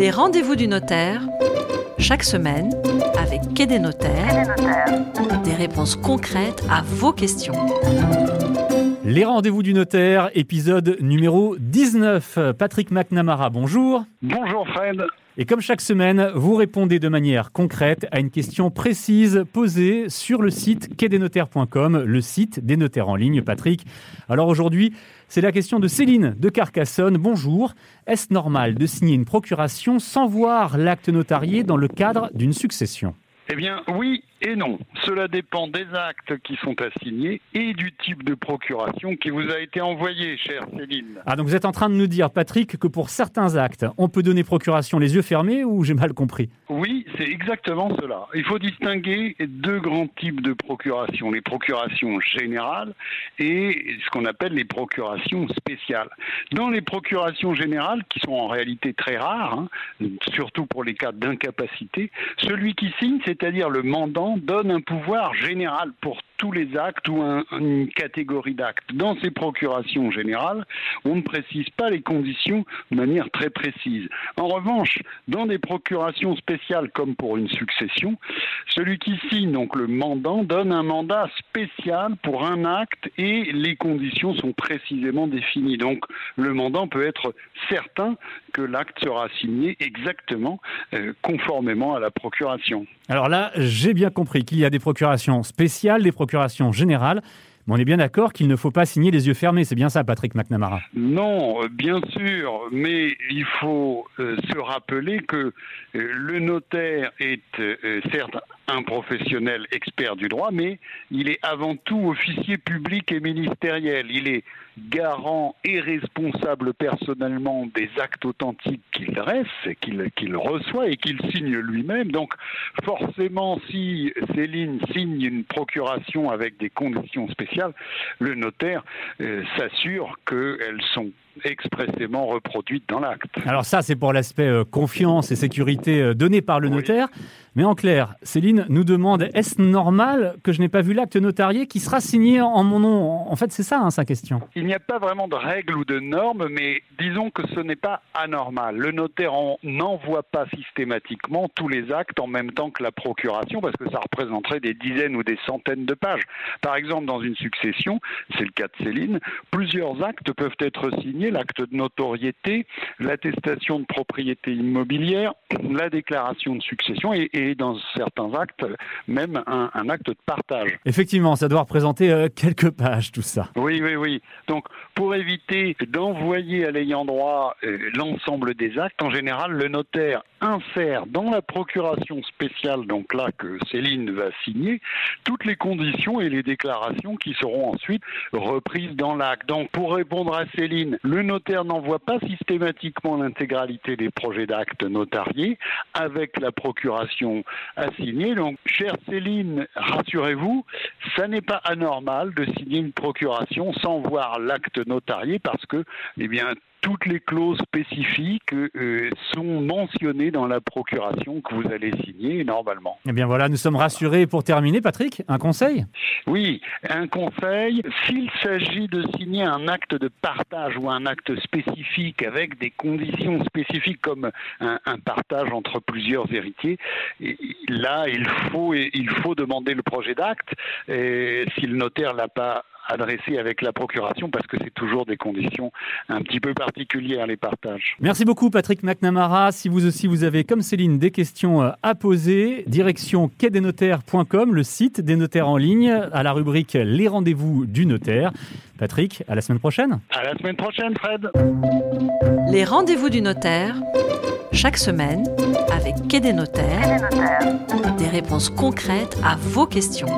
Les rendez-vous du notaire, chaque semaine, avec Quai des notaires, des réponses concrètes à vos questions. Les rendez-vous du notaire, épisode numéro 19. Patrick McNamara, bonjour. Bonjour Fred. Et comme chaque semaine, vous répondez de manière concrète à une question précise posée sur le site quai-des-notaires.com, le site des notaires en ligne, Patrick. Alors aujourd'hui, c'est la question de Céline de Carcassonne. Bonjour. Est-ce normal de signer une procuration sans voir l'acte notarié dans le cadre d'une succession? Eh bien oui et non. Cela dépend des actes qui sont assignés et du type de procuration qui vous a été envoyé, chère Céline. Ah, donc vous êtes en train de nous dire, Patrick, que pour certains actes, on peut donner procuration les yeux fermés ou j'ai mal compris? Oui, c'est exactement cela. Il faut distinguer deux grands types de procuration. Les procurations générales et ce qu'on appelle les procurations spéciales. Dans les procurations générales, qui sont en réalité très rares, hein, surtout pour les cas d'incapacité, celui qui signe, c'est-à-dire le mandant, donne un pouvoir général pour tous les actes ou une catégorie d'actes. Dans ces procurations générales, on ne précise pas les conditions de manière très précise. En revanche, dans des procurations spéciales comme pour une succession, celui qui signe, donc le mandant, donne un mandat spécial pour un acte et les conditions sont précisément définies. Donc le mandant peut être certain que l'acte sera signé exactement euh, conformément à la procuration. Alors là, j'ai bien compris qu'il y a des procurations spéciales, des procurations générales. Mais on est bien d'accord qu'il ne faut pas signer les yeux fermés. C'est bien ça, Patrick McNamara? Non, euh, bien sûr. Mais il faut euh, se rappeler que le notaire est certes un professionnel expert du droit, mais il est avant tout officier public et ministériel. Il est garant et responsable personnellement des actes authentiques qu'il dresse, qu'il reçoit et qu'il signe lui-même. Donc forcément, si Céline signe une procuration avec des conditions spéciales, le notaire euh, s'assure qu'elles sont expressément reproduites dans l'acte. Alors ça, c'est pour l'aspect euh, confiance et sécurité euh, donné par le notaire. Mais en clair, Céline nous demande, est-ce normal que je n'ai pas vu l'acte notarié qui sera signé en mon nom? En fait, c'est ça hein, sa question. Il n'y a pas vraiment de règles ou de normes, mais disons que ce n'est pas anormal. Le notaire n'envoie pas systématiquement tous les actes en même temps que la procuration, parce que ça représenterait des dizaines ou des centaines de pages. Par exemple, dans une succession, c'est le cas de Céline, plusieurs actes peuvent être signés, l'acte de notoriété, l'attestation de propriété immobilière, la déclaration de succession et dans certains actes, même un, acte de partage. Effectivement, ça doit représenter euh, quelques pages, tout ça. Oui, oui, oui. Donc, pour éviter d'envoyer à l'ayant droit euh, l'ensemble des actes, en général, le notaire insère dans la procuration spéciale, donc là que Céline va signer, toutes les conditions et les déclarations qui seront ensuite reprises dans l'acte. Donc, pour répondre à Céline, le notaire n'envoie pas systématiquement l'intégralité des projets d'actes notariés avec la procuration à signer. Donc, chère Céline, rassurez-vous, ça n'est pas anormal de signer une procuration sans voir l'acte notarié parce que, eh bien, toutes les clauses spécifiques euh, sont mentionnées dans la procuration que vous allez signer normalement. Eh bien voilà, nous sommes rassurés. Pour terminer, Patrick, un conseil? Oui, un conseil. S'il s'agit de signer un acte de partage ou un acte spécifique avec des conditions spécifiques comme un, un partage entre plusieurs héritiers, là, il faut, il faut demander le projet d'acte. Si le notaire l'a pas adressé avec la procuration parce que c'est toujours des conditions un petit peu particulières les partages. Merci beaucoup Patrick McNamara. Si vous aussi vous avez comme Céline des questions euh, à poser, direction quai-des-notaires.com, le site des notaires en ligne, à la rubrique Les rendez-vous du notaire. Patrick, à la semaine prochaine. À la semaine prochaine Fred. Les rendez-vous du notaire, chaque semaine, avec Quai des notaires, des réponses concrètes à vos questions.